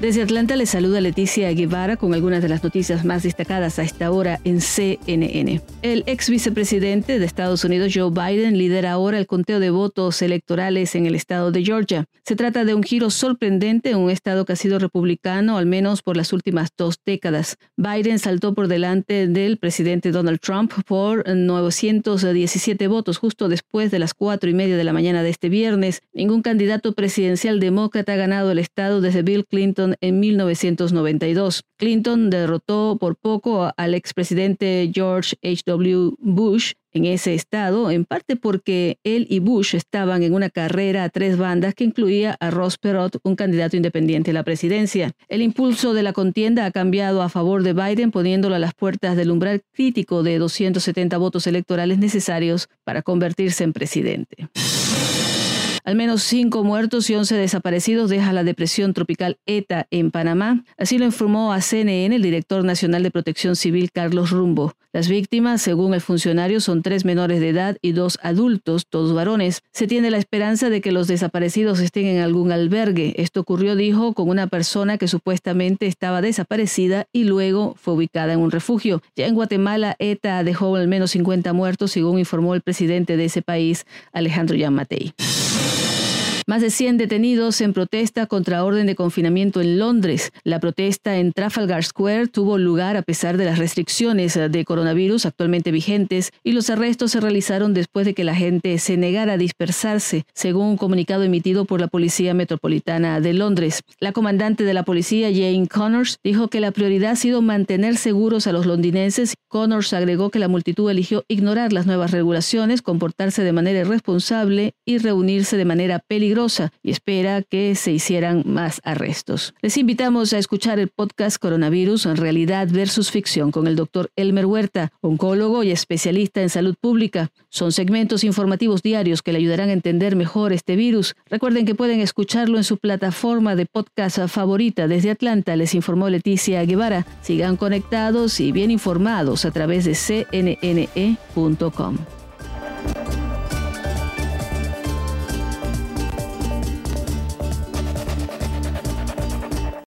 Desde Atlanta les saluda Leticia Guevara con algunas de las noticias más destacadas a esta hora en CNN. El ex vicepresidente de Estados Unidos, Joe Biden, lidera ahora el conteo de votos electorales en el estado de Georgia. Se trata de un giro sorprendente en un estado que ha sido republicano al menos por las últimas dos décadas. Biden saltó por delante del presidente Donald Trump por 917 votos justo después de las cuatro y media de la mañana de este viernes. Ningún candidato presidencial demócrata ha ganado el estado desde Bill Clinton en 1992. Clinton derrotó por poco al expresidente George H.W. Bush en ese estado, en parte porque él y Bush estaban en una carrera a tres bandas que incluía a Ross Perot, un candidato independiente a la presidencia. El impulso de la contienda ha cambiado a favor de Biden, poniéndolo a las puertas del umbral crítico de 270 votos electorales necesarios para convertirse en presidente. Al menos cinco muertos y once desaparecidos deja la depresión tropical ETA en Panamá. Así lo informó a CNN el director nacional de protección civil Carlos Rumbo. Las víctimas, según el funcionario, son tres menores de edad y dos adultos, todos varones. Se tiene la esperanza de que los desaparecidos estén en algún albergue. Esto ocurrió, dijo, con una persona que supuestamente estaba desaparecida y luego fue ubicada en un refugio. Ya en Guatemala, ETA dejó al menos 50 muertos, según informó el presidente de ese país, Alejandro Yamatei. Más de 100 detenidos en protesta contra orden de confinamiento en Londres. La protesta en Trafalgar Square tuvo lugar a pesar de las restricciones de coronavirus actualmente vigentes y los arrestos se realizaron después de que la gente se negara a dispersarse, según un comunicado emitido por la Policía Metropolitana de Londres. La comandante de la policía, Jane Connors, dijo que la prioridad ha sido mantener seguros a los londinenses. Connors agregó que la multitud eligió ignorar las nuevas regulaciones, comportarse de manera irresponsable y reunirse de manera peligrosa y espera que se hicieran más arrestos. Les invitamos a escuchar el podcast Coronavirus en realidad versus ficción con el doctor Elmer Huerta, oncólogo y especialista en salud pública. Son segmentos informativos diarios que le ayudarán a entender mejor este virus. Recuerden que pueden escucharlo en su plataforma de podcast favorita. Desde Atlanta les informó Leticia Guevara. Sigan conectados y bien informados a través de cnne.com.